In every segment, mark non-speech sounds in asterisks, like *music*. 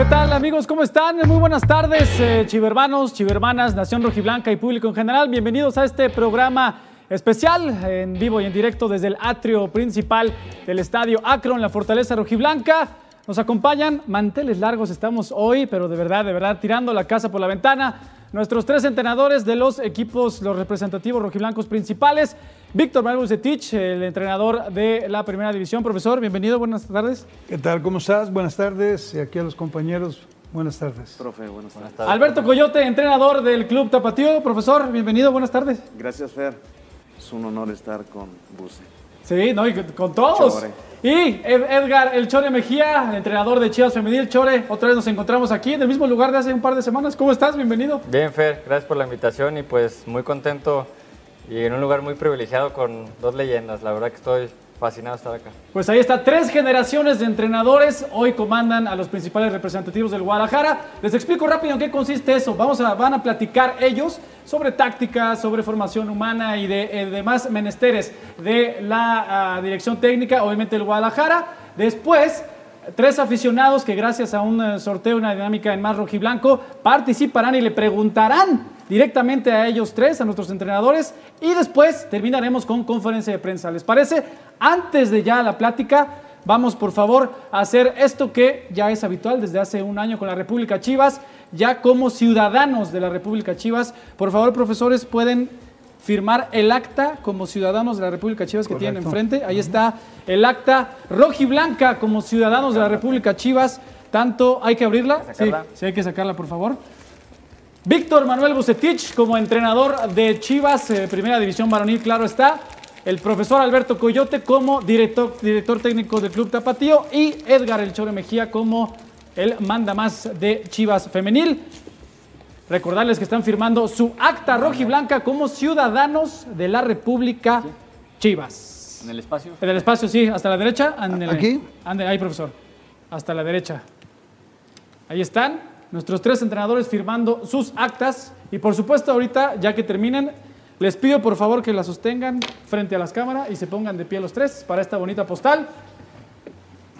¿Qué tal amigos? ¿Cómo están? Muy buenas tardes, eh, chivermanos, chivermanas, Nación Rojiblanca y público en general. Bienvenidos a este programa especial en vivo y en directo desde el atrio principal del estadio Akron, la Fortaleza Rojiblanca. Nos acompañan manteles largos, estamos hoy, pero de verdad, de verdad, tirando la casa por la ventana. Nuestros tres entrenadores de los equipos, los representativos rojiblancos principales. Víctor Manuel Bucetich, el entrenador de la primera división. Profesor, bienvenido, buenas tardes. ¿Qué tal? ¿Cómo estás? Buenas tardes. Y aquí a los compañeros, buenas tardes. Profe, buenas tardes. Alberto Coyote, entrenador del Club Tapatío. Profesor, bienvenido, buenas tardes. Gracias, Fer. Es un honor estar con Buce. Sí, no, y con todos. Chore. Y Ed- Edgar El Chore Mejía, entrenador de Chivas Femenil. Chore, otra vez nos encontramos aquí en el mismo lugar de hace un par de semanas. ¿Cómo estás? Bienvenido. Bien, Fer, gracias por la invitación y pues muy contento y en un lugar muy privilegiado con dos leyendas. La verdad que estoy fascinado estar acá. Pues ahí está, tres generaciones de entrenadores hoy comandan a los principales representativos del Guadalajara. Les explico rápido en qué consiste eso. Vamos a, van a platicar ellos sobre táctica, sobre formación humana y de eh, demás menesteres de la ah, dirección técnica, obviamente del Guadalajara. Después, tres aficionados que gracias a un eh, sorteo, una dinámica en más rojiblanco, participarán y le preguntarán directamente a ellos tres, a nuestros entrenadores, y después terminaremos con conferencia de prensa. ¿Les parece? Antes de ya la plática, vamos por favor a hacer esto que ya es habitual desde hace un año con la República Chivas, ya como ciudadanos de la República Chivas. Por favor, profesores, pueden firmar el acta como ciudadanos de la República Chivas que tienen enfrente. Ahí está el acta rojiblanca como ciudadanos de la República Chivas. Tanto, ¿hay que abrirla? Sí, sacarla? sí, hay que sacarla, por favor. Víctor Manuel Bucetich como entrenador de Chivas, eh, Primera División Varonil, claro está. El profesor Alberto Coyote como director, director técnico del Club Tapatío y Edgar El Chore Mejía como el manda más de Chivas Femenil. Recordarles que están firmando su acta rojiblanca como ciudadanos de la República Chivas. ¿En el espacio? En el espacio, sí, hasta la derecha. ¿Aquí? Ahí, profesor. Hasta la derecha. Ahí están nuestros tres entrenadores firmando sus actas. Y por supuesto, ahorita, ya que terminen, les pido por favor que la sostengan frente a las cámaras y se pongan de pie los tres para esta bonita postal.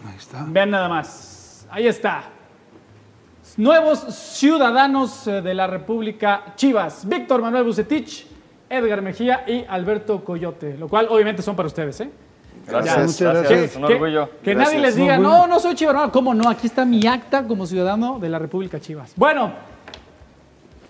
Ahí está. Vean nada más. Ahí está. Nuevos ciudadanos eh, de la República Chivas. Víctor Manuel Bucetich, Edgar Mejía y Alberto Coyote. Lo cual obviamente son para ustedes, ¿eh? Gracias. Muchas gracias. Un orgullo. Que Gracias. nadie les diga, No, no, soy Chivas. No, ¿cómo no? Aquí está mi acta como ciudadano de la República Chivas. Bueno,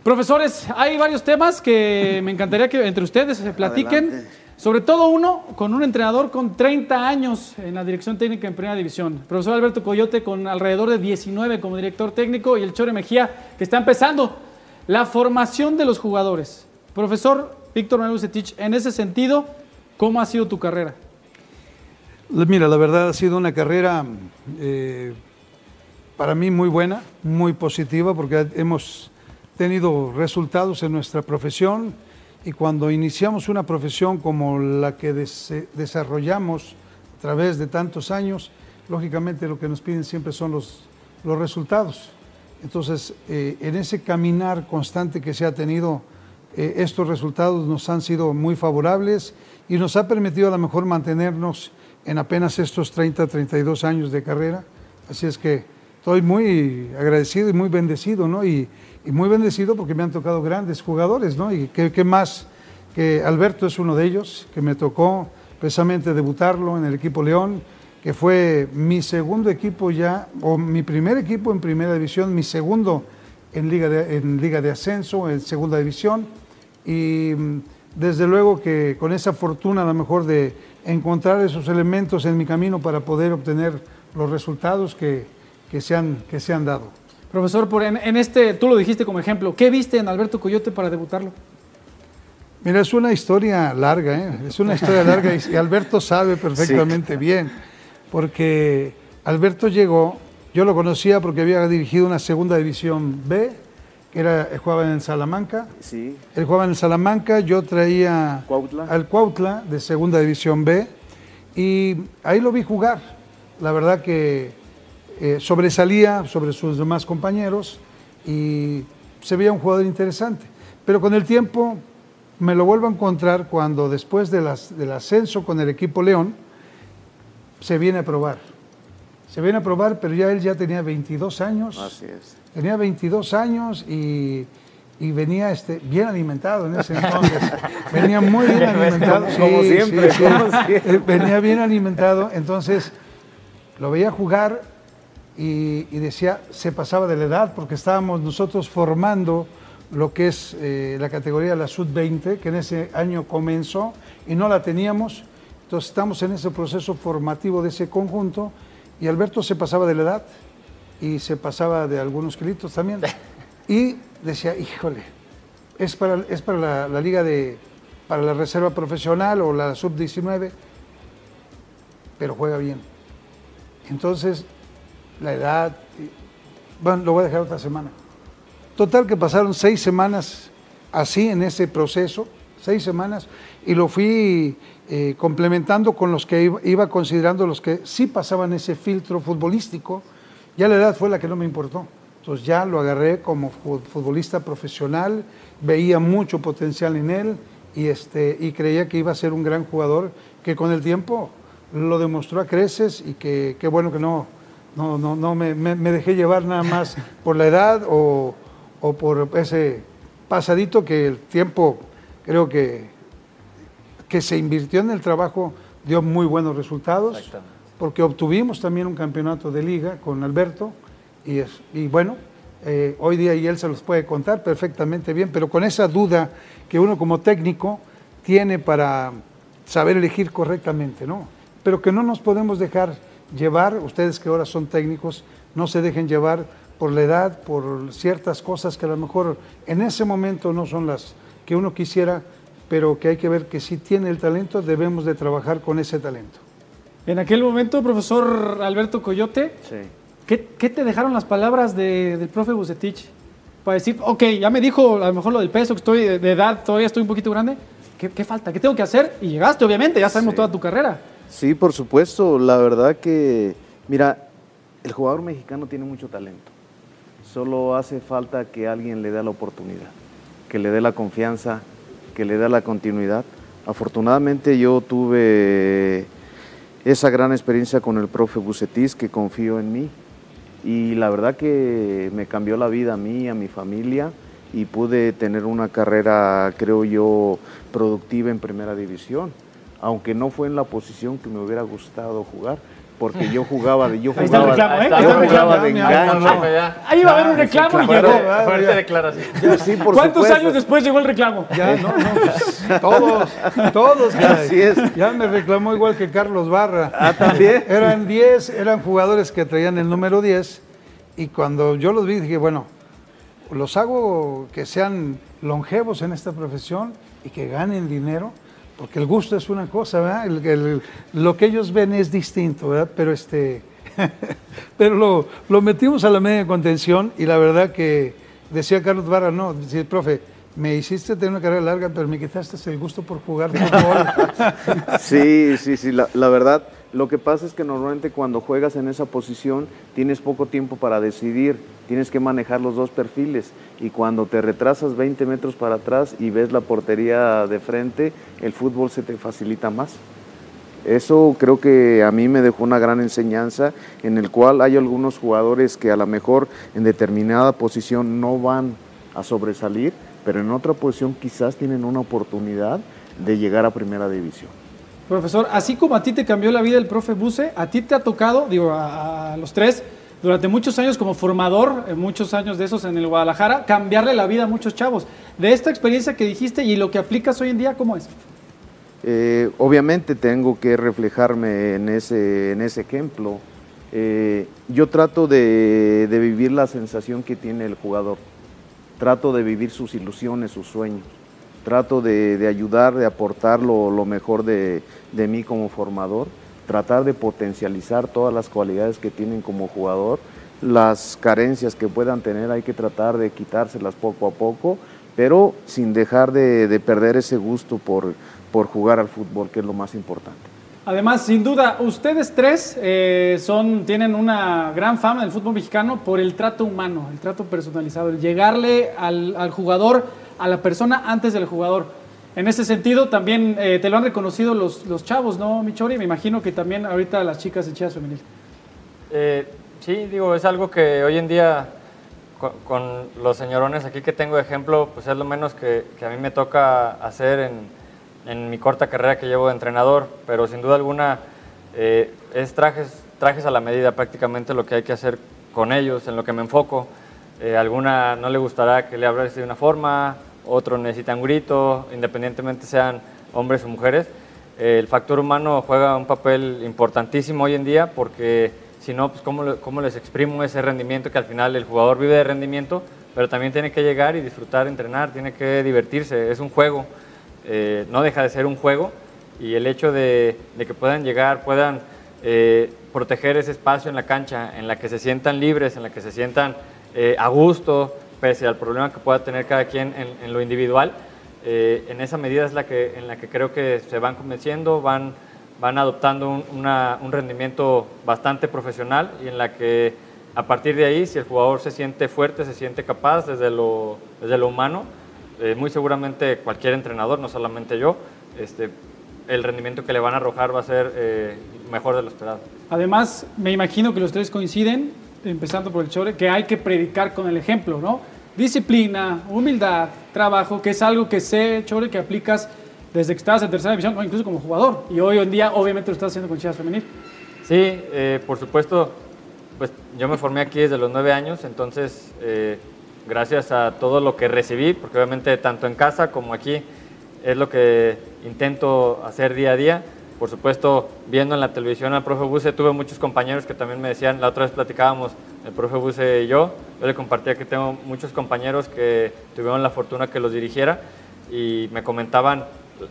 profesores, hay varios temas que me encantaría que entre ustedes se platiquen. Adelante. Sobre todo uno con un entrenador con 30 años en la dirección técnica en Primera División. Profesor Alberto Coyote con alrededor de 19 como director técnico y el Chore Mejía que está empezando la formación de los jugadores. Profesor Víctor Manuel Bucetich, en ese sentido, ¿cómo ha sido tu carrera? Mira, la verdad ha sido una carrera eh, para mí muy buena, muy positiva, porque hemos tenido resultados en nuestra profesión y cuando iniciamos una profesión como la que des- desarrollamos a través de tantos años, lógicamente lo que nos piden siempre son los, los resultados. Entonces, eh, en ese caminar constante que se ha tenido, eh, estos resultados nos han sido muy favorables y nos ha permitido a lo mejor mantenernos en apenas estos 30, 32 años de carrera. Así es que estoy muy agradecido y muy bendecido, ¿no? Y, y muy bendecido porque me han tocado grandes jugadores, ¿no? Y qué, más que Alberto es uno de ellos, que me tocó precisamente debutarlo en el equipo León, que fue mi segundo equipo ya, o mi primer equipo en primera división, mi segundo en Liga de, en liga de Ascenso, en segunda división. Y mm, desde luego que con esa fortuna a lo mejor de encontrar esos elementos en mi camino para poder obtener los resultados que, que, se, han, que se han dado. Profesor, por en, en este, tú lo dijiste como ejemplo, ¿qué viste en Alberto Coyote para debutarlo? Mira, es una historia larga, ¿eh? es una historia larga y, y Alberto sabe perfectamente bien, porque Alberto llegó, yo lo conocía porque había dirigido una segunda división B, era, jugaba en Salamanca, Sí. él jugaba en Salamanca, yo traía Cuautla. al Cuautla de segunda división B y ahí lo vi jugar. La verdad que eh, sobresalía sobre sus demás compañeros y se veía un jugador interesante. Pero con el tiempo me lo vuelvo a encontrar cuando después de las- del ascenso con el equipo León se viene a probar. se viene a probar, pero ya él ya tenía 22 años. Así es. Tenía 22 años y, y venía este, bien alimentado en ese entonces. *laughs* venía muy bien alimentado. Como siempre, como siempre. *laughs* Venía bien alimentado, entonces lo veía jugar y, y decía, se pasaba de la edad porque estábamos nosotros formando lo que es eh, la categoría de la Sud-20, que en ese año comenzó y no la teníamos. Entonces estamos en ese proceso formativo de ese conjunto y Alberto se pasaba de la edad y se pasaba de algunos kilitos también. *laughs* Y decía, híjole, es para, es para la, la liga de, para la reserva profesional o la sub-19, pero juega bien. Entonces, la edad, bueno, lo voy a dejar otra semana. Total que pasaron seis semanas así en ese proceso, seis semanas, y lo fui eh, complementando con los que iba, iba considerando los que sí pasaban ese filtro futbolístico. Ya la edad fue la que no me importó. Entonces ya lo agarré como fu- futbolista profesional, veía mucho potencial en él y, este, y creía que iba a ser un gran jugador que con el tiempo lo demostró a creces y que qué bueno que no, no, no, no me, me- me dejé llevar nada más *laughs* por la edad o, o por ese pasadito que el tiempo creo que, que se invirtió en el trabajo dio muy buenos resultados Exactamente. Porque obtuvimos también un campeonato de liga con Alberto y, es, y bueno, eh, hoy día y él se los puede contar perfectamente bien, pero con esa duda que uno como técnico tiene para saber elegir correctamente, ¿no? Pero que no nos podemos dejar llevar, ustedes que ahora son técnicos, no se dejen llevar por la edad, por ciertas cosas que a lo mejor en ese momento no son las que uno quisiera, pero que hay que ver que si tiene el talento, debemos de trabajar con ese talento. En aquel momento, profesor Alberto Coyote, Sí. ¿qué, qué te dejaron las palabras de- del profe Bucetich? Para decir, ok, ya me dijo a lo mejor lo del peso, que estoy de, edad, todavía estoy un poquito grande. ¿Qué, qué falta? ¿Qué tengo que hacer? Y llegaste, obviamente, ya sabemos Sí. toda tu carrera. Sí, por supuesto. La verdad que, mira, el jugador mexicano tiene mucho talento. Solo hace falta que alguien le dé la oportunidad, que le dé la confianza, que le dé la continuidad. Afortunadamente yo tuve esa gran experiencia con el profe Bucetis que confió en mí. Y la verdad que me cambió la vida a mí, a mi familia y pude tener una carrera, creo yo, productiva en primera división, aunque no fue en la posición que me hubiera gustado jugar, porque yo jugaba de yo Ahí está el jugaba, reclamo, ¿eh? yo Ahí está el jugaba reclamo. de enganche. Ahí va a haber un reclamo y llegó. fuerte declaración. Ya, sí, por ¿Cuántos supuesto. años después llegó el reclamo? Ya, no, no, pues, todos, todos. Así es. Ya me reclamó igual que Carlos Barra. Ah, también. Eran 10, eran jugadores que traían el número 10 y cuando yo los vi dije, bueno, los hago que sean longevos en esta profesión y que ganen dinero, porque el gusto es una cosa, ¿verdad? Lo que ellos ven es distinto, ¿verdad? Pero este, *laughs* pero lo, lo metimos a la media contención y la verdad que decía Carlos Barra, no, decía, profe, me hiciste tener una carrera larga, pero me quitaste el gusto por jugar fútbol. *laughs* Sí, sí, sí, la verdad, lo que pasa es que normalmente cuando juegas en esa posición tienes poco tiempo para decidir, tienes que manejar los dos perfiles y cuando te retrasas 20 metros para atrás y ves la portería de frente, el fútbol se te facilita más. Eso creo que a mí me dejó una gran enseñanza en el cual hay algunos jugadores que a lo mejor en determinada posición no van a sobresalir, pero en otra posición quizás tienen una oportunidad de llegar a primera división. Profesor, así como a ti te cambió la vida el profe Buce, a ti te ha tocado, digo, a, los tres, durante muchos años como formador, muchos años de esos en el Guadalajara, cambiarle la vida a muchos chavos. De esta experiencia que dijiste y lo que aplicas hoy en día, ¿cómo es? Eh, obviamente tengo que reflejarme en ese, en ese ejemplo. Eh, yo trato de, de vivir la sensación que tiene el jugador. Trato de vivir sus ilusiones, sus sueños. Trato de, de ayudar, de aportar lo, lo mejor de, de mí como formador. Tratar de potencializar todas las cualidades que tienen como jugador. Las carencias que puedan tener hay que tratar de quitárselas poco a poco, pero sin dejar de, de perder ese gusto por, por jugar al fútbol, que es lo más importante. Además, sin duda, ustedes tres eh, son, tienen una gran fama del fútbol mexicano por el trato humano, el trato personalizado, el llegarle al, al jugador, a la persona antes del jugador. En ese sentido, también eh, te lo han reconocido los, los chavos, ¿no, Michori? Me imagino que también ahorita las chicas de Chivas Femenil. Eh, sí, digo, es algo que hoy en día con, los señorones aquí que tengo de ejemplo, pues es lo menos que, a mí me toca hacer en, en, mi corta carrera que llevo de entrenador, pero sin duda alguna eh, es trajes, trajes a la medida prácticamente lo que hay que hacer con ellos, en lo que me enfoco. Eh, alguna no le gustará que le hables de una forma, otro necesita un grito, independientemente sean hombres o mujeres. Eh, el factor humano juega un papel importantísimo hoy en día porque si no, pues ¿cómo, ¿cómo, les exprimo ese rendimiento que al final el jugador vive de rendimiento, pero también tiene que llegar y disfrutar, entrenar, tiene que divertirse, es un juego, eh, no deja de ser un juego. Y el hecho de, de que puedan llegar, puedan eh, proteger ese espacio en la cancha, en la que se sientan libres, en la que se sientan a gusto, pese al problema que pueda tener cada quien en, en lo individual, eh, en esa medida es la que, en la que creo que se van convenciendo, van, van adoptando un, rendimiento bastante profesional y en la que a partir de ahí, si el jugador se siente fuerte, se siente capaz desde lo, desde lo humano, eh, muy seguramente cualquier entrenador, no solamente yo, este, el rendimiento que le van a arrojar va a ser eh, mejor de lo esperado. Además, me imagino que los tres coinciden, empezando por el Chore, que hay que predicar con el ejemplo, ¿no? Disciplina, humildad, trabajo, que es algo que sé, Chore, que aplicas desde que estabas en tercera división incluso como jugador. Y hoy en día, obviamente, lo estás haciendo con Chivas Femenil. Sí, eh, por supuesto, pues yo me formé aquí desde los nueve años, entonces, eh, gracias a todo lo que recibí, porque obviamente tanto en casa como aquí es lo que intento hacer día a día. Por supuesto, viendo en la televisión al profe Buse, tuve muchos compañeros que también me decían, la otra vez platicábamos, el profe Buse y yo, yo le compartía que tengo muchos compañeros que tuvieron la fortuna que los dirigiera y me comentaban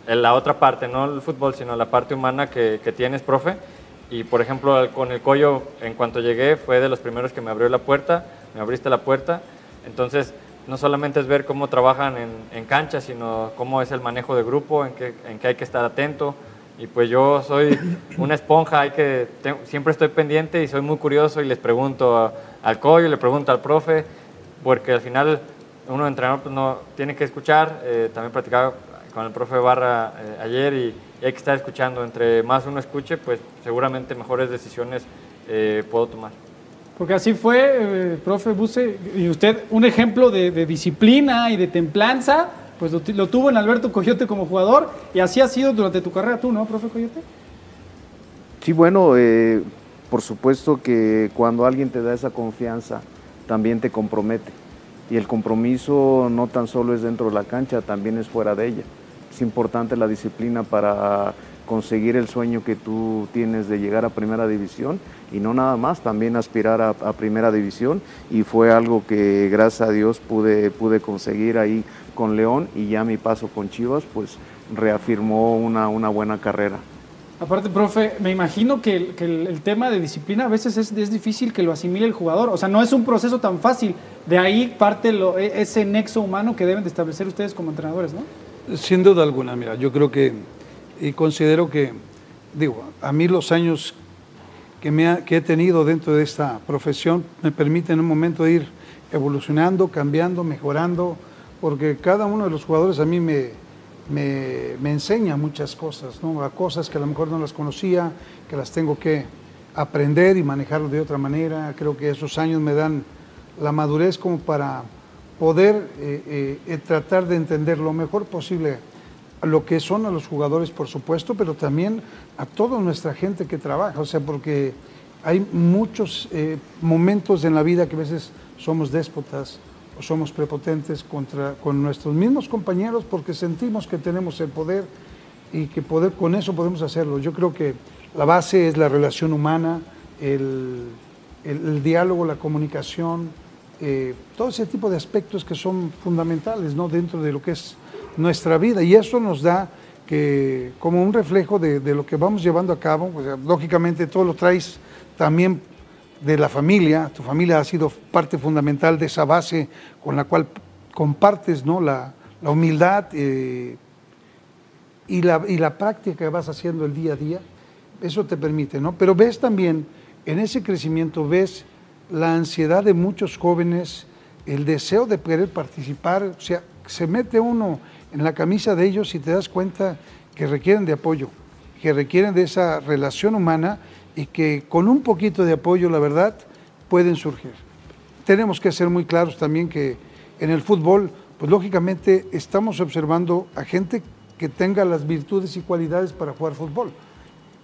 en la otra parte, no el fútbol, sino la parte humana que, que tienes, profe. Y por ejemplo, con el Collo, en cuanto llegué, fue de los primeros que me abrió la puerta, me abriste la puerta. Entonces, no solamente es ver cómo trabajan en, en cancha, sino cómo es el manejo de grupo, en qué, en qué hay que estar atento, y pues yo soy una esponja, hay que, siempre estoy pendiente y soy muy curioso y les pregunto al coyo, le pregunto al profe, porque al final uno entrenador pues, no tiene que escuchar, eh, también platicaba con el profe Barra eh, ayer y, hay que estar escuchando, entre más uno escuche, pues seguramente mejores decisiones eh, puedo tomar. Porque así fue, profe Buse, y usted un ejemplo de, de disciplina y de templanza, pues lo, tuvo en Alberto Coyote como jugador y así ha sido durante tu carrera tú, ¿no, profe Coyote? Sí, bueno, eh, por supuesto que cuando alguien te da esa confianza, también te compromete. Y el compromiso no tan solo es dentro de la cancha, también es fuera de ella. Es importante la disciplina para conseguir el sueño que tú tienes de llegar a primera división y no nada más, también aspirar a, a primera división y fue algo que gracias a Dios pude, pude conseguir ahí con León y ya mi paso con Chivas pues reafirmó una, una buena carrera. Aparte, profe, me imagino que, el, que el, tema de disciplina a veces es, es, difícil que lo asimile el jugador. O sea, no es un proceso tan fácil. De ahí parte lo, e, ese nexo humano que deben de establecer ustedes como entrenadores, ¿no? Sin duda alguna, mira, yo creo que y considero que, digo, a mí los años que, me ha, que he tenido dentro de esta profesión me permiten en un momento ir evolucionando, cambiando, mejorando, porque cada uno de los jugadores a mí me, me, enseña muchas cosas, ¿no? a cosas que a lo mejor no las conocía, que las tengo que aprender y manejarlo de otra manera. Creo que esos años me dan la madurez como para poder eh, eh, tratar de entender lo mejor posible lo que son a los jugadores, por supuesto, pero también a toda nuestra gente que trabaja, o sea, porque hay muchos eh, momentos en la vida que a veces somos déspotas, somos prepotentes contra, con nuestros mismos compañeros porque sentimos que tenemos el poder y que poder, con eso podemos hacerlo. Yo creo que la base es la relación humana, el, el, diálogo, la comunicación, eh, todo ese tipo de aspectos que son fundamentales ¿no? dentro de lo que es nuestra vida y eso nos da que como un reflejo de, lo que vamos llevando a cabo, lógicamente todo lo traes también de la familia, tu familia ha sido parte fundamental de esa base con la cual compartes ¿no? la, la humildad eh, y, la, y la práctica que vas haciendo el día a día, eso te permite, ¿no? Pero ves también, en ese crecimiento, ves la ansiedad de muchos jóvenes, el deseo de querer participar, o sea, se mete uno en la camisa de ellos y te das cuenta que requieren de apoyo, que requieren de esa relación humana y que con un poquito de apoyo, la verdad, pueden surgir. Tenemos que ser muy claros también que en el fútbol, pues lógicamente estamos observando a gente que tenga las virtudes y cualidades para jugar fútbol.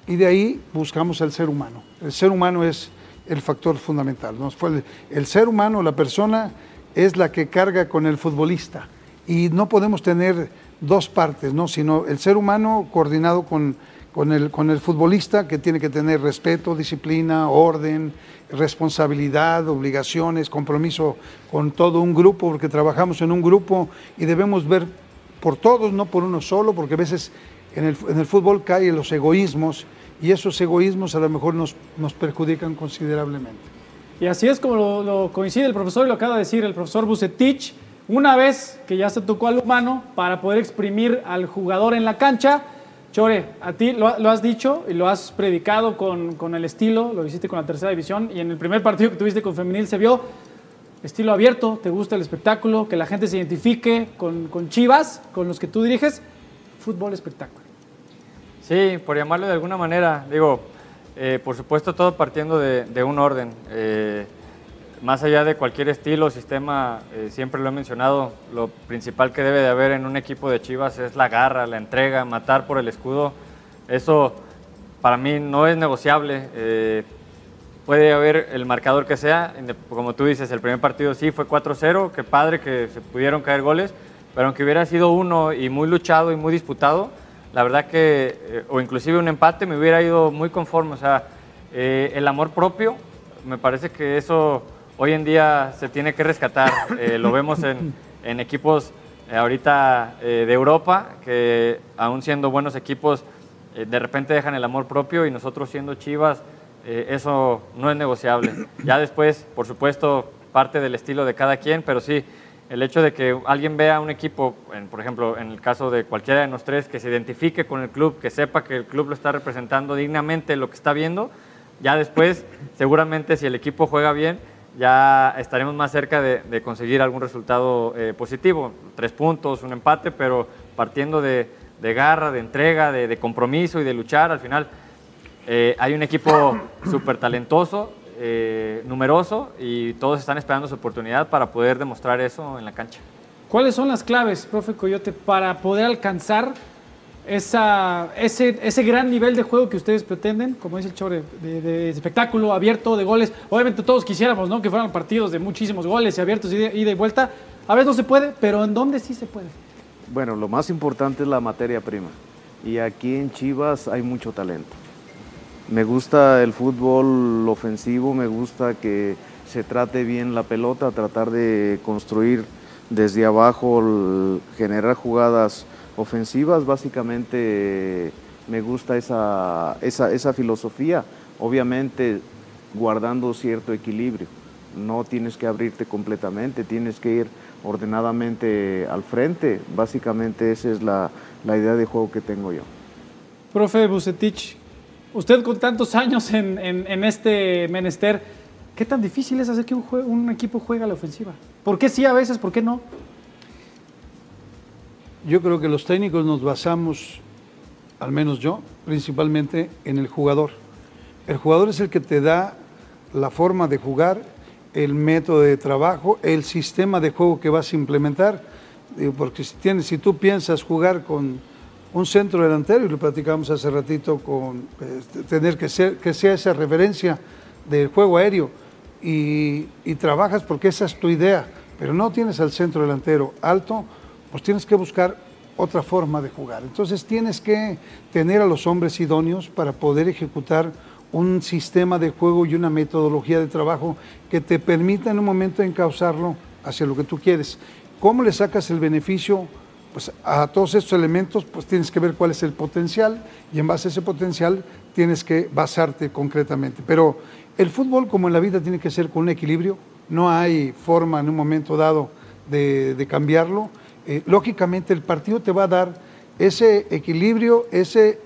Y de ahí buscamos al ser humano. El ser humano es el factor fundamental. ¿no? El, el ser humano, la persona, es la que carga con el futbolista. Y no podemos tener dos partes, ¿no? sino el ser humano coordinado con, con, el, con el futbolista, que tiene que tener respeto, disciplina, orden, responsabilidad, obligaciones, compromiso con todo un grupo, porque trabajamos en un grupo y debemos ver por todos, no por uno solo, porque a veces en el, en el fútbol caen los egoísmos y esos egoísmos a lo mejor nos, nos perjudican considerablemente. Y así es como lo, lo, coincide el profesor y lo acaba de decir el profesor Bucetich, una vez que ya se tocó al humano para poder exprimir al jugador en la cancha. Chore, a ti lo, has dicho y lo has predicado con, con, el estilo, lo hiciste con la tercera división y en el primer partido que tuviste con Femenil se vio estilo abierto, te gusta el espectáculo, que la gente se identifique con, con Chivas, con los que tú diriges, fútbol espectáculo. Sí, por llamarlo de alguna manera, digo, eh, por supuesto todo partiendo de, de un orden. Eh, más allá de cualquier estilo sistema, eh, siempre lo he mencionado, lo principal que debe de haber en un equipo de Chivas es la garra, la entrega, matar por el escudo. Eso para mí no es negociable. Eh, puede haber el marcador que sea, como tú dices, el primer partido sí fue 4-0, qué padre que se pudieron caer goles, pero aunque hubiera sido uno y muy luchado y muy disputado, la verdad que, eh, o inclusive un empate, me hubiera ido muy conforme. O sea, el amor propio, me parece que eso hoy en día se tiene que rescatar. Eh, lo vemos en, en equipos eh, ahorita eh, de Europa, que aún siendo buenos equipos, de repente dejan el amor propio y nosotros siendo Chivas, eso no es negociable. Ya después, por supuesto, parte del estilo de cada quien, pero sí, el hecho de que alguien vea un equipo, en, por ejemplo, en el caso de cualquiera de los tres, que se identifique con el club, que sepa que el club lo está representando dignamente lo que está viendo, ya después, seguramente si el equipo juega bien, ya estaremos más cerca de, conseguir algún resultado eh, positivo. Tres puntos, un empate, pero partiendo de, garra, de entrega, de, de, compromiso y de luchar, al final eh, hay un equipo *clears throat* súper talentoso, eh, numeroso y todos están esperando su oportunidad para poder demostrar eso en la cancha. ¿Cuáles son las claves, profe Coyote, para poder alcanzar esa, ese, ese gran nivel de juego que ustedes pretenden, como dice el Chore, de, espectáculo abierto, de goles. Obviamente todos quisiéramos ¿no? que fueran partidos de muchísimos goles y abiertos y de, ida y vuelta. A veces no se puede, pero ¿en dónde sí se puede? Bueno, lo más importante es la materia prima. Y aquí en Chivas hay mucho talento. Me gusta el fútbol ofensivo, me gusta que se trate bien la pelota, tratar de construir desde abajo, generar jugadas ofensivas, básicamente me gusta esa, esa, esa, filosofía, obviamente guardando cierto equilibrio. No tienes que abrirte completamente, tienes que ir ordenadamente al frente. Básicamente esa es la, la idea de juego que tengo yo. Profe Bucetich, usted con tantos años en, en, este menester, ¿qué tan difícil es hacer que un, un equipo juegue a la ofensiva? ¿Por qué sí a veces, por qué no? Yo creo que los técnicos nos basamos, al menos yo, principalmente en el jugador. El jugador es el que te da la forma de jugar, el método de trabajo, el sistema de juego que vas a implementar. Porque si, tienes, si tú piensas jugar con un centro delantero, y lo platicamos hace ratito, con este, tener que, ser, que sea esa referencia del juego aéreo, y, y trabajas porque esa es tu idea, pero no tienes al centro delantero alto, pues tienes que buscar otra forma de jugar. Entonces tienes que tener a los hombres idóneos para poder ejecutar un sistema de juego y una metodología de trabajo que te permita en un momento encauzarlo hacia lo que tú quieres. ¿Cómo le sacas el beneficio? Pues a todos estos elementos, pues tienes que ver cuál es el potencial y en base a ese potencial tienes que basarte concretamente. Pero el fútbol, como en la vida, tiene que ser con un equilibrio. No hay forma en un momento dado de, de cambiarlo eh, lógicamente el partido te va a dar ese equilibrio, ese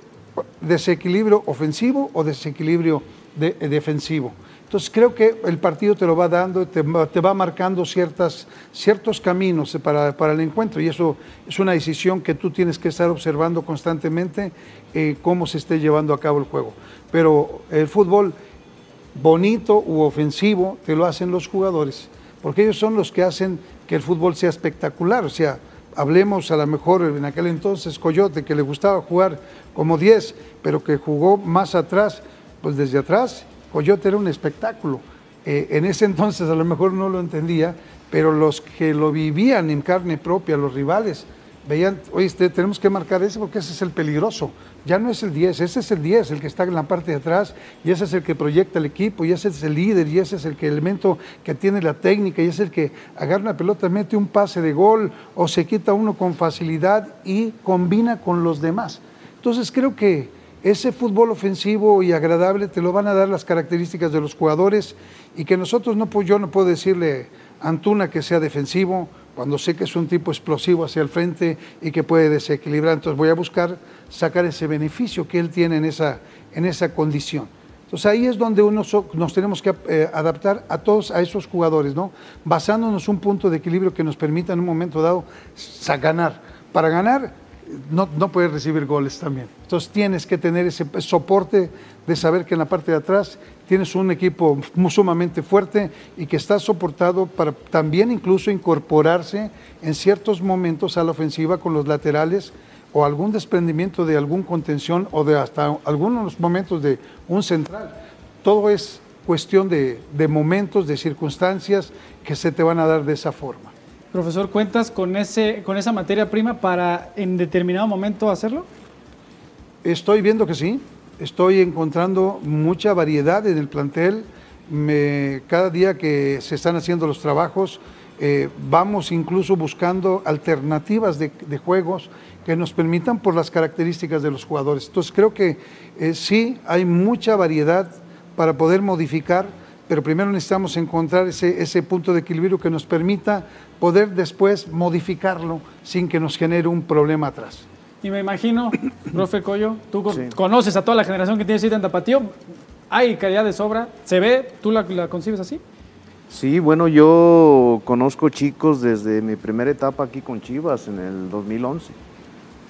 desequilibrio ofensivo o desequilibrio de, defensivo. Entonces creo que el partido te lo va dando, te, va marcando ciertas, ciertos caminos para, para, el encuentro y eso es una decisión que tú tienes que estar observando constantemente eh, cómo se esté llevando a cabo el juego. Pero el fútbol bonito u ofensivo te lo hacen los jugadores, porque ellos son los que hacen que el fútbol sea espectacular. Sea, hablemos a lo mejor en aquel entonces Coyote, que le gustaba jugar como 10, pero que jugó más atrás, pues desde atrás Coyote era un espectáculo. Eh, en ese *laughs* entonces a lo mejor no lo entendía, pero los que lo vivían en carne propia, los rivales, veían, oye, este, tenemos que marcar ese porque ese es el peligroso. Ya no es el 10, ese es el 10, el que está en la parte de atrás, y ese es el que proyecta el equipo, y ese es el líder, y ese es el que, elemento que tiene la técnica, y es el que agarra una pelota, mete un pase de gol, o se quita uno con facilidad y combina con los demás. Entonces creo que ese fútbol ofensivo y agradable te lo van a dar las características de los jugadores y que nosotros no, yo no puedo decirle Antuna que sea defensivo cuando sé que es un tipo explosivo hacia el frente y que puede desequilibrar. Entonces voy a buscar sacar ese beneficio que él tiene en esa, en esa condición. Entonces ahí es donde uno nos tenemos que eh, adaptar a todos a esos jugadores, ¿no? Basándonos un punto de equilibrio que nos permita en un momento dado ganar. Para ganar no, no puedes recibir goles también. Entonces tienes que tener ese soporte de saber que en la parte de atrás tienes un equipo sumamente fuerte y que está soportado para también incluso incorporarse en ciertos momentos a la ofensiva con los laterales o algún desprendimiento de algún contención o de hasta algunos momentos de un central. Todo es cuestión de, de momentos, de circunstancias que se te van a dar de esa forma. Profesor, ¿cuentas con, ese, con esa materia prima para en determinado momento hacerlo? Estoy viendo que sí, estoy encontrando mucha variedad en el plantel. Cada día que se están haciendo los trabajos, eh, vamos incluso buscando alternativas de, juegos que nos permitan por las características de los jugadores. Entonces creo que eh, sí hay mucha variedad para poder modificar, pero primero necesitamos encontrar ese, ese punto de equilibrio que nos permita poder después modificarlo sin que nos genere un problema atrás. Y me imagino, *coughs* profe Coyo, tú conoces a toda la generación que tiene cita en Tapatío, hay calidad de sobra, ¿se ve? ¿Tú la, la concibes así? Sí, bueno, yo conozco chicos desde mi primera etapa aquí con Chivas en el 2011.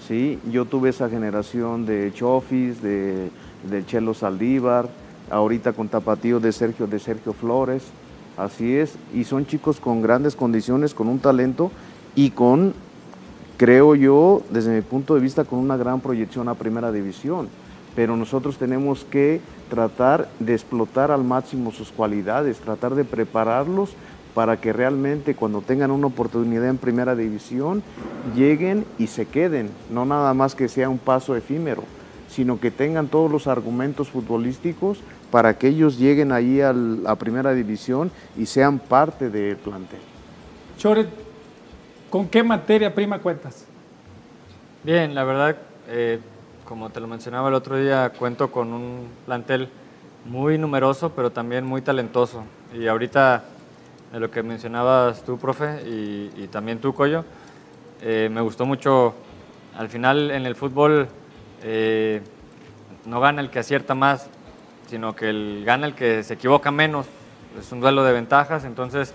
Sí, yo tuve esa generación de Chofis, de, de Chelo Saldívar, ahorita con Tapatío de Sergio, de Sergio Flores. Así es, y son chicos con grandes condiciones, con un talento y con, creo yo, desde mi punto de vista, con una gran proyección a primera división. Pero nosotros tenemos que tratar de explotar al máximo sus cualidades, tratar de prepararlos para que realmente cuando tengan una oportunidad en primera división lleguen y se queden, no nada más que sea un paso efímero, sino que tengan todos los argumentos futbolísticos para que ellos lleguen ahí a la primera división y sean parte del plantel. Choret, ¿con qué materia prima cuentas? Bien, la verdad, eh, como te lo mencionaba el otro día, cuento con un plantel muy numeroso, pero también muy talentoso. Y ahorita, de lo que mencionabas tú, profe, y, también tú, Coyo, eh, me gustó mucho, al final en el fútbol eh, no gana el que acierta más, sino que el, gana el que se equivoca menos. Es un duelo de ventajas, entonces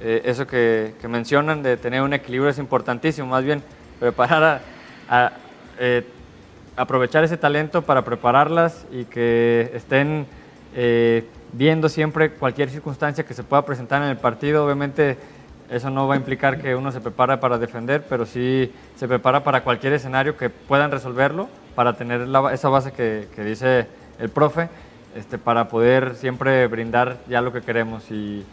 eh, eso que, mencionan de tener un equilibrio es importantísimo, más bien preparar a, eh, aprovechar ese talento para prepararlas y que estén eh, viendo siempre cualquier circunstancia que se pueda presentar en el partido. Obviamente eso no va a implicar que uno se prepara para defender, pero sí se prepara para cualquier escenario que puedan resolverlo, para tener esa base que, que dice el profe este, para poder siempre brindar ya lo que queremos. Y,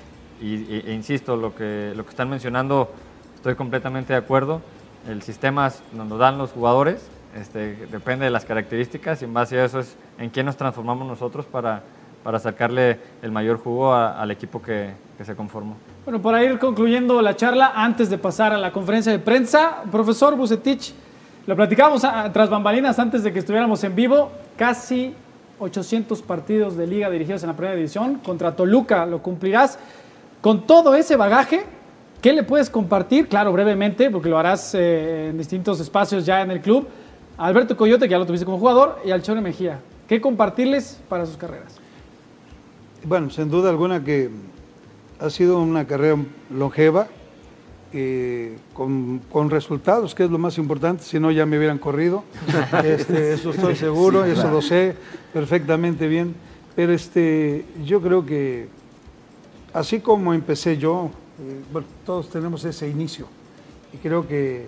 e insisto, lo que, lo que están mencionando, estoy completamente de acuerdo. El sistema nos lo dan los jugadores, este, depende de las características y en base a eso es en quién nos transformamos nosotros para, para sacarle el mayor jugo al equipo que, que, se conformó. Bueno, para ir concluyendo la charla, antes de pasar a la conferencia de prensa, profesor Bucetich, lo platicábamos tras bambalinas antes de que estuviéramos en vivo, casi 800 partidos de liga dirigidos en la primera división. Contra Toluca lo cumplirás. Con todo ese bagaje, ¿qué le puedes compartir? Claro, brevemente, porque lo harás eh, en distintos espacios ya en el club. Alberto Coyote, que ya lo tuviste como jugador, y al Chore Mejía. ¿Qué compartirles para sus carreras? Bueno, sin duda alguna que ha sido una carrera longeva, eh, con, con, resultados, que es lo más importante, si no ya me hubieran corrido. *laughs* Este, eso estoy seguro, eso lo sé perfectamente bien. Pero este, yo creo que así como empecé yo, eh, bueno, todos tenemos ese inicio. Y creo que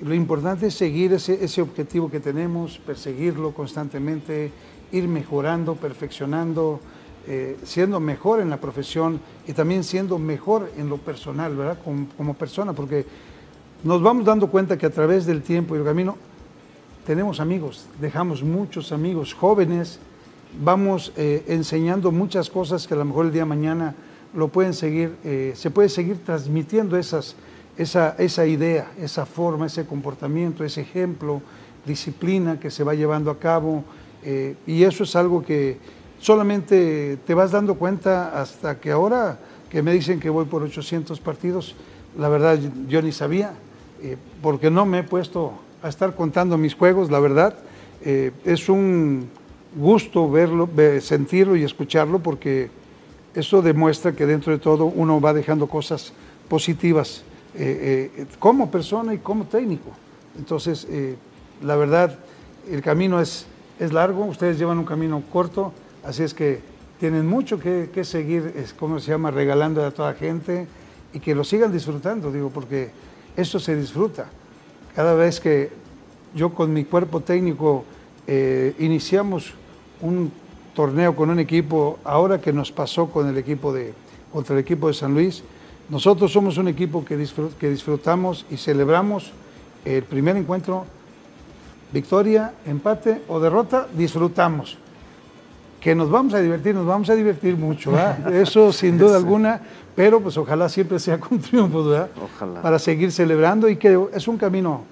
lo importante es seguir ese, ese objetivo que tenemos, perseguirlo constantemente, ir mejorando, perfeccionando, eh, siendo mejor en la profesión y también siendo mejor en lo personal, ¿verdad? Como, persona, porque nos vamos dando cuenta que a través del tiempo y el camino tenemos amigos, dejamos muchos amigos jóvenes, vamos eh, enseñando muchas cosas que a lo mejor el día de mañana lo pueden seguir, eh, se puede seguir transmitiendo esas, esa, esa idea, esa forma, ese comportamiento, ese ejemplo, disciplina que se va llevando a cabo. y eso es algo que, solamente te vas dando cuenta hasta que ahora que me dicen que voy por 800 partidos, la verdad yo ni sabía, eh, porque no me he puesto a estar contando mis juegos, la verdad. Eh, es un gusto verlo, sentirlo y escucharlo, porque eso demuestra que dentro de todo uno va dejando cosas positivas eh, como persona y como técnico. Entonces, la verdad, el camino es, es largo, ustedes llevan un camino corto, Así es que tienen mucho que, seguir, es como se llama, regalando a toda gente y que lo sigan disfrutando, digo, porque esto se disfruta. Cada vez que yo con mi cuerpo técnico eh, iniciamos un torneo con un equipo, ahora que nos pasó con el equipo de, contra el equipo de San Luis, nosotros somos un equipo que, que disfrutamos y celebramos el primer encuentro, victoria, empate o derrota, disfrutamos que nos vamos a divertir, nos vamos a divertir mucho, eso *laughs* sin duda alguna, pero pues ojalá siempre sea con triunfo, ¿verdad? Ojalá. Para seguir celebrando y que es un camino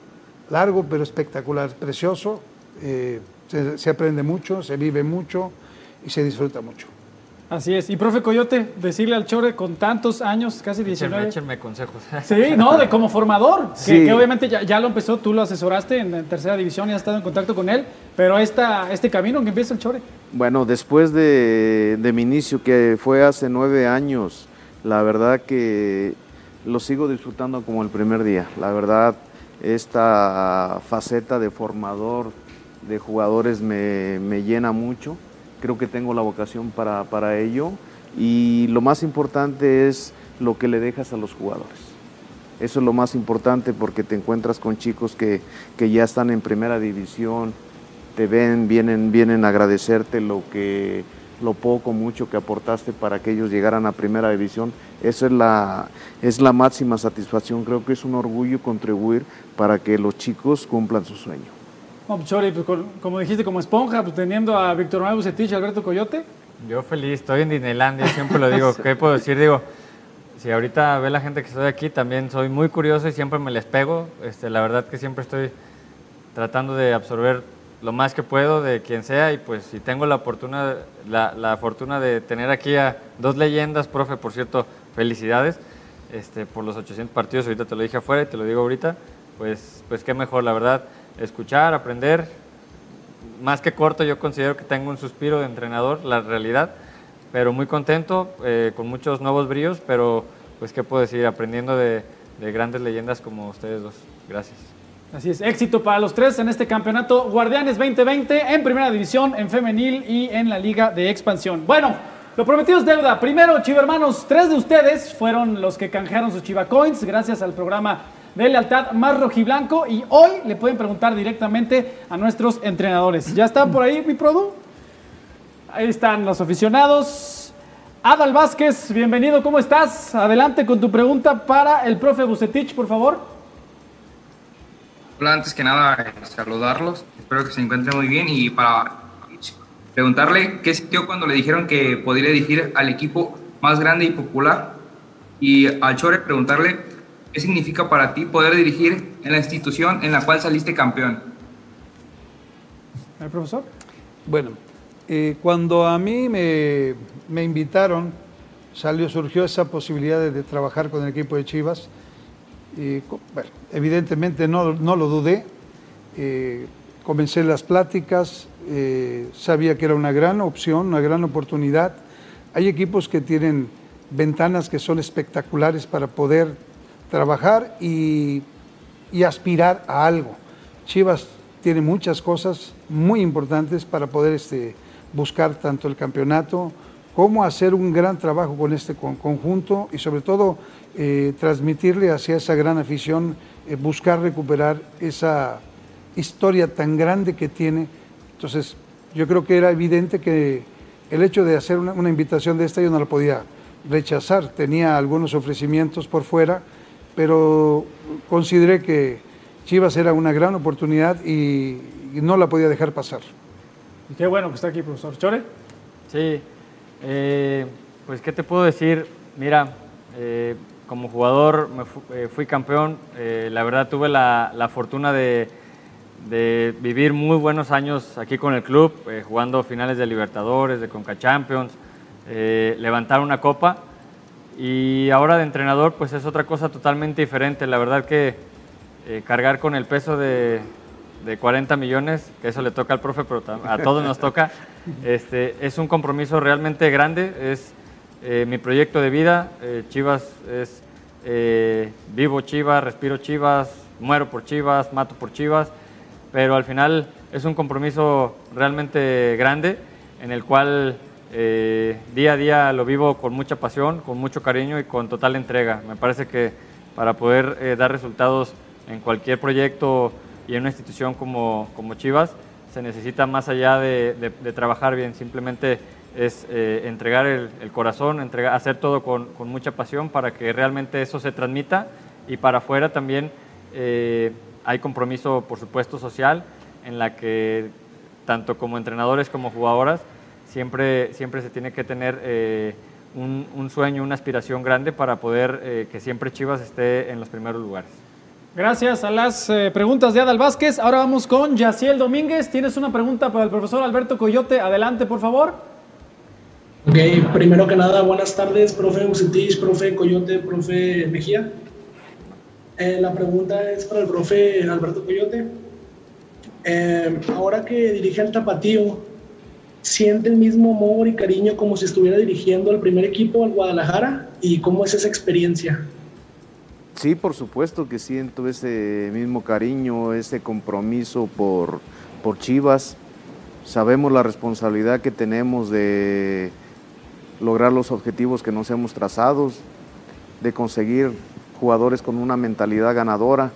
largo pero espectacular, precioso, eh, se, aprende mucho, se vive mucho y se disfruta mucho. Así es. Y profe Coyote, decirle al Chore con tantos años, casi 19. Échenme, consejos. Sí, no, de como formador. Que, obviamente ya, lo empezó, tú lo asesoraste en, tercera división y has estado en contacto con él. Pero esta, este camino que empieza el Chore. Bueno, después de, mi inicio, que fue hace nueve años, la verdad que lo sigo disfrutando como el primer día. La verdad, esta faceta de formador de jugadores me, me llena mucho creo que tengo la vocación para, para ello y lo más importante es lo que le dejas a los jugadores. Eso es lo más importante porque te encuentras con chicos que, que ya están en primera división, te ven, vienen, vienen a agradecerte lo que lo poco, mucho que aportaste para que ellos llegaran a primera división. Esa es la, es la máxima satisfacción. Creo que es un orgullo contribuir para que los chicos cumplan su sueño. No, pues, Chori, pues, como dijiste, como esponja, pues teniendo a Víctor Manuel Bucetich y Alberto Coyote. Yo feliz, estoy en Disneylandia, siempre lo digo. *laughs* ¿Qué puedo decir? Digo, si ahorita ve la gente que estoy aquí, también soy muy curioso y siempre me les pego. Este, la verdad que siempre estoy tratando de absorber lo más que puedo de quien sea y pues si tengo la fortuna, la, la fortuna de tener aquí a dos leyendas, profe, por cierto, felicidades este, por los 800 partidos, ahorita te lo dije afuera y te lo digo ahorita, pues, pues qué mejor, la verdad escuchar, aprender. Más que corto, yo considero que tengo un suspiro de entrenador, la realidad, pero muy contento, eh, con muchos nuevos bríos, pero pues qué puedo decir, aprendiendo de, grandes leyendas como ustedes dos. Gracias. Así es, éxito para los tres en este campeonato Guardianes 2020 en Primera División, en Femenil y en la Liga de Expansión. Bueno, lo prometido es deuda. Primero, Chiva hermanos, tres de ustedes fueron los que canjearon sus Chiva Coins gracias al programa de lealtad más rojiblanco y hoy le pueden preguntar directamente a nuestros entrenadores. ¿Ya están por ahí, mi produ? Ahí están los aficionados. Adal Vázquez, bienvenido, ¿cómo estás? Adelante con tu pregunta para el profe Bucetich, por favor. Hola, antes que nada, saludarlos. Espero que se encuentren muy bien y para preguntarle qué sintió cuando le dijeron que podría dirigir al equipo más grande y popular. Y al Chore preguntarle ¿Qué significa para ti poder dirigir en la institución en la cual saliste campeón? ¿El profesor? Bueno, eh, cuando a mí me, me, invitaron, salió, surgió esa posibilidad de, trabajar con el equipo de Chivas. Bueno, evidentemente no, no, lo dudé. Eh, comencé las pláticas, eh, sabía que era una gran opción, una gran oportunidad hay equipos que tienen ventanas que son espectaculares para poder trabajar y, y aspirar a algo. Chivas tiene muchas cosas muy importantes para poder este, buscar tanto el campeonato como hacer un gran trabajo con este conjunto y sobre todo eh, transmitirle hacia esa gran afición, eh, buscar recuperar esa historia tan grande que tiene. Entonces, yo creo que era evidente que el hecho de hacer una, una invitación de esta yo no la podía rechazar. Tenía algunos ofrecimientos por fuera, pero consideré que Chivas era una gran oportunidad y, y no la podía dejar pasar. Y qué bueno que está aquí, profesor. ¿Chore? Sí, eh, pues qué te puedo decir, mira, eh, como jugador me eh, fui campeón, la verdad tuve la, fortuna de, de vivir muy buenos años aquí con el club, jugando finales de Libertadores, de Conca Champions, levantar una copa. Y ahora de entrenador pues es otra cosa totalmente diferente, la verdad que cargar con el peso de, de 40 millones, que eso le toca al profe, pero a todos nos toca, este, es un compromiso realmente grande, es eh, mi proyecto de vida, eh, Chivas es eh, vivo Chivas, respiro Chivas, muero por Chivas, mato por Chivas, pero al final es un compromiso realmente grande en el cual día a día lo vivo con mucha pasión, con mucho cariño y con total entrega. Me parece que para poder dar resultados en cualquier proyecto y en una institución como, como Chivas, se necesita más allá de, trabajar bien, simplemente es eh, entregar el, corazón, hacer todo con, mucha pasión para que realmente eso se transmita y para afuera también eh, hay compromiso, por supuesto, social, en la que tanto como entrenadores como jugadoras siempre, siempre se tiene que tener eh, un, sueño, una aspiración grande para poder que siempre Chivas esté en los primeros lugares. Gracias a las eh, preguntas de Adal Vázquez. Ahora vamos con Yaciel Domínguez. ¿Tienes una pregunta para el profesor Alberto Coyote? Adelante, por favor. Ok, primero que nada, buenas tardes, profe Bucetich, profe Coyote, profe Mejía. Eh, la pregunta es para el profe Alberto Coyote. Eh, ahora que dirige al Tapatío, ¿siente el mismo amor y cariño como si estuviera dirigiendo al primer equipo, al Guadalajara? ¿Y cómo es esa experiencia? Sí, por supuesto que siento ese mismo cariño, ese compromiso por, por Chivas. Sabemos la responsabilidad que tenemos de lograr los objetivos que nos hemos trazado, de conseguir jugadores con una mentalidad ganadora.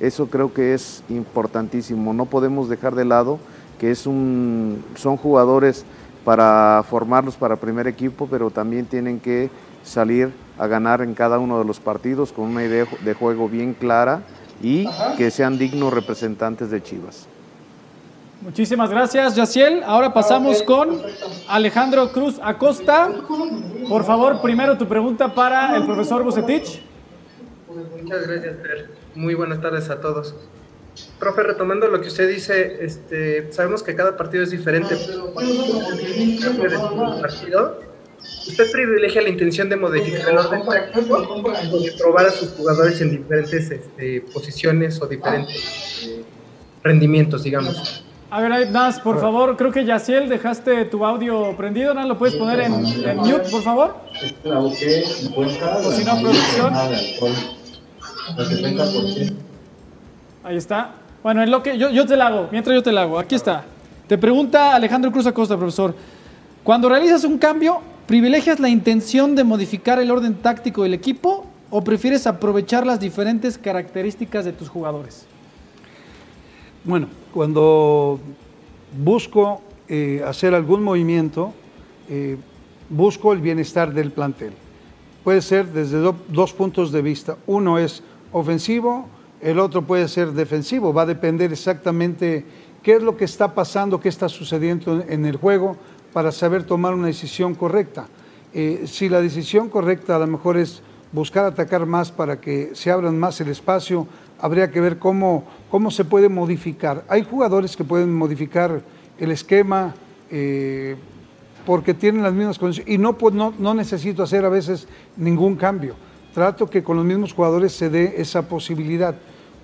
Eso creo que es importantísimo. No podemos dejar de lado que es un, son jugadores para formarlos para primer equipo, pero también tienen que salir a ganar en cada uno de los partidos con una idea de juego bien clara y que sean dignos representantes de Chivas. Muchísimas gracias, Yaciel. Ahora pasamos con Alejandro Cruz Acosta. Por favor, primero tu pregunta para el profesor Bucetich. Muchas gracias, Fer. Muy buenas tardes a todos. Profe, retomando lo que usted dice, este, sabemos que cada partido es diferente, partido, usted privilegia la intención de modificar el orden de probar a sus jugadores en diferentes este, posiciones o diferentes eh, rendimientos, digamos. A ver, Nas, por favor, creo que Yaciel dejaste tu audio prendido, ¿no? ¿Lo puedes poner en, en mute, por favor? O si no, producción. Ahí está. Bueno, en lo que yo, yo te la hago, mientras yo te la hago. Aquí está. Te pregunta Alejandro Cruz Acosta, profesor. Cuando realizas un cambio, ¿privilegias la intención de modificar el orden táctico del equipo o prefieres aprovechar las diferentes características de tus jugadores? Bueno, cuando busco eh, hacer algún movimiento, eh, busco el bienestar del plantel. Puede ser desde do- dos puntos de vista. Uno es ofensivo, el otro puede ser defensivo. Va a depender exactamente qué es lo que está pasando, qué está sucediendo en, en el juego para saber tomar una decisión correcta. Eh, si la decisión correcta a lo mejor es buscar atacar más para que se abran más el espacio, habría que ver cómo, cómo se puede modificar. Hay jugadores que pueden modificar el esquema eh, porque tienen las mismas condiciones y no, pues, no, no necesito hacer a veces ningún cambio. Trato que con los mismos jugadores se dé esa posibilidad.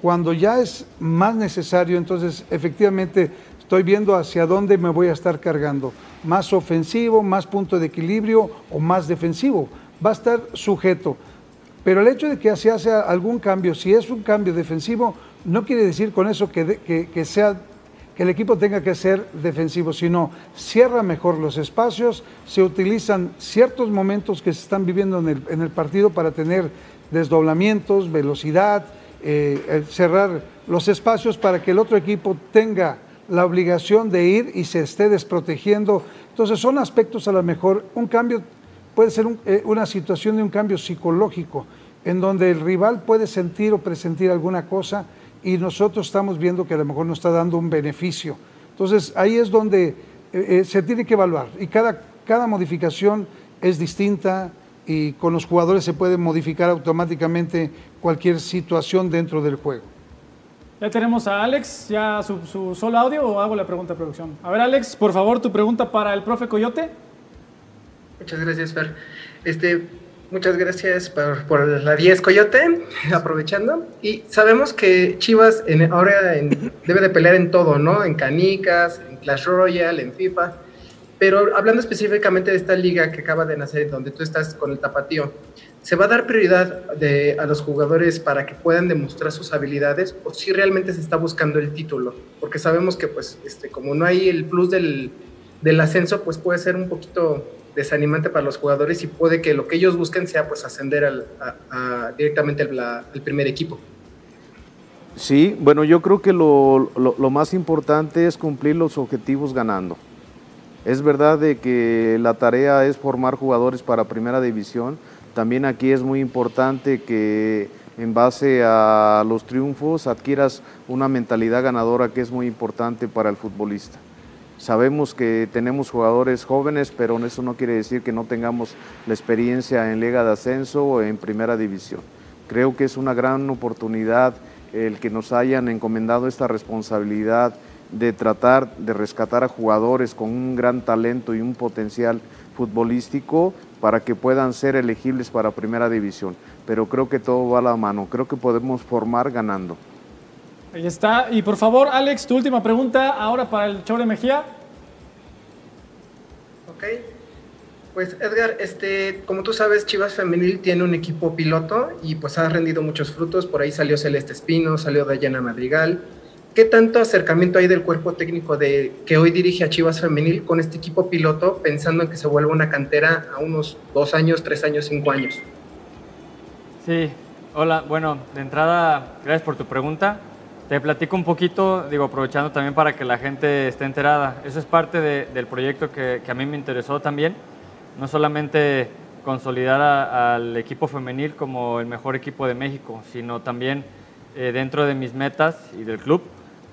Cuando ya es más necesario, entonces efectivamente estoy viendo hacia dónde me voy a estar cargando. Más ofensivo, más punto de equilibrio o más defensivo. Va a estar sujeto. Pero el hecho de que se hace algún cambio, si es un cambio defensivo, no quiere decir con eso que, sea que el equipo tenga que ser defensivo, sino cierra mejor los espacios, se utilizan ciertos momentos que se están viviendo en el, en el partido para tener desdoblamientos, velocidad, eh, cerrar los espacios para que el otro equipo tenga la obligación de ir y se esté desprotegiendo. Entonces son aspectos a lo mejor, un cambio puede ser eh, una situación de un cambio psicológico, en donde el rival puede sentir o presentir alguna cosa y nosotros estamos viendo que a lo mejor nos está dando un beneficio. Entonces ahí es donde eh, se tiene que evaluar y cada, cada modificación es distinta y con los jugadores se puede modificar automáticamente cualquier situación dentro del juego. Ya tenemos a Alex, ya su, solo audio o hago la pregunta a producción. A ver, Alex, por favor, tu pregunta para el profe Coyote. Muchas gracias, Fer. Este, muchas gracias por, la 10 Coyote, *laughs* aprovechando. Y sabemos que Chivas en, ahora *laughs* debe de pelear en todo, ¿no? En canicas, en Clash Royale, en FIFA. Pero hablando específicamente de esta liga que acaba de nacer, donde tú estás con el tapatío, ¿se va a dar prioridad a los jugadores para que puedan demostrar sus habilidades o si realmente se está buscando el título? Porque sabemos que, pues, este, como no hay el plus del, ascenso, pues puede ser un poquito desanimante para los jugadores y puede que lo que ellos busquen sea pues ascender directamente al, primer equipo. Sí, bueno, yo creo que lo, lo, lo, más importante es cumplir los objetivos ganando. Es verdad de que la tarea es formar jugadores para primera división. También aquí es muy importante que en base a los triunfos adquieras una mentalidad ganadora que es muy importante para el futbolista. Sabemos que tenemos jugadores jóvenes, pero eso no quiere decir que no tengamos la experiencia en Liga de Ascenso o en Primera División. Creo que es una gran oportunidad el que nos hayan encomendado esta responsabilidad de tratar de rescatar a jugadores con un gran talento y un potencial futbolístico para que puedan ser elegibles para primera división. Pero creo que todo va a la mano, creo que podemos formar ganando. Ahí está. Y por favor, Alex, tu última pregunta ahora para el Chore Mejía. Ok. Pues Edgar, este, como tú sabes, Chivas Femenil tiene un equipo piloto y pues ha rendido muchos frutos. Por ahí salió Celeste Espino, salió Dayana Madrigal, ¿Qué tanto acercamiento hay del cuerpo técnico de que hoy dirige a Chivas Femenil con este equipo piloto, pensando en que se vuelva una cantera a unos dos años, tres años, cinco años? Sí, hola, bueno, de entrada, gracias por tu pregunta. Te platico un poquito, digo, aprovechando también para que la gente esté enterada. Eso es parte del proyecto que, a mí me interesó también. No solamente consolidar al equipo femenil como el mejor equipo de México, sino también eh, dentro de mis metas y del club,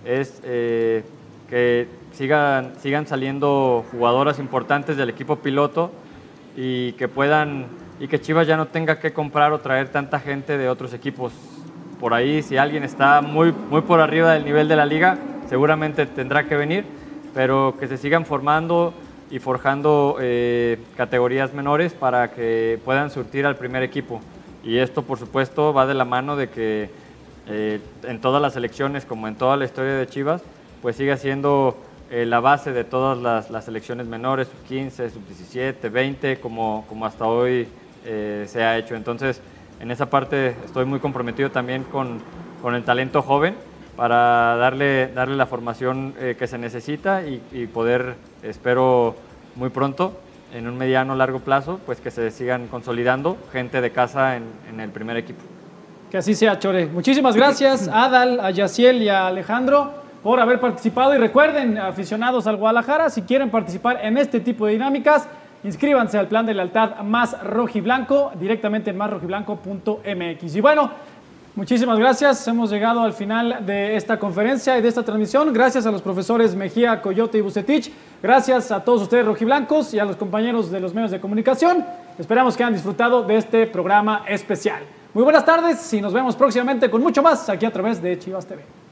es eh, que sigan, sigan saliendo jugadoras importantes del equipo piloto y que puedan y que Chivas ya no tenga que comprar o traer tanta gente de otros equipos. Por ahí, si alguien está muy, muy por arriba del nivel de la liga, seguramente tendrá que venir, pero que se sigan formando y forjando eh, categorías menores para que puedan surtir al primer equipo. Y esto, por supuesto, va de la mano de que eh, en todas las elecciones, como en toda la historia de Chivas, pues sigue siendo eh, la base de todas las, las selecciones menores, sub 15, sub 17, 20, como, como hasta hoy eh, se ha hecho. Entonces, en esa parte estoy muy comprometido también con, con el talento joven para darle, darle la formación que se necesita y, y, poder, espero muy pronto, en un mediano largo plazo, pues que se sigan consolidando gente de casa en, en el primer equipo. Que así sea, Chore. Muchísimas gracias a Adal, a Yaciel y a Alejandro por haber participado. Y recuerden, aficionados al Guadalajara, si quieren participar en este tipo de dinámicas, inscríbanse al plan de lealtad más rojiblanco directamente en másrojiblanco.mx. Y bueno, muchísimas gracias. Hemos llegado al final de esta conferencia y de esta transmisión. Gracias a los profesores Mejía, Coyote y Bucetich. Gracias a todos ustedes rojiblancos y a los compañeros de los medios de comunicación. Esperamos que hayan disfrutado de este programa especial. Muy buenas tardes y nos vemos próximamente con mucho más aquí a través de Chivas TV.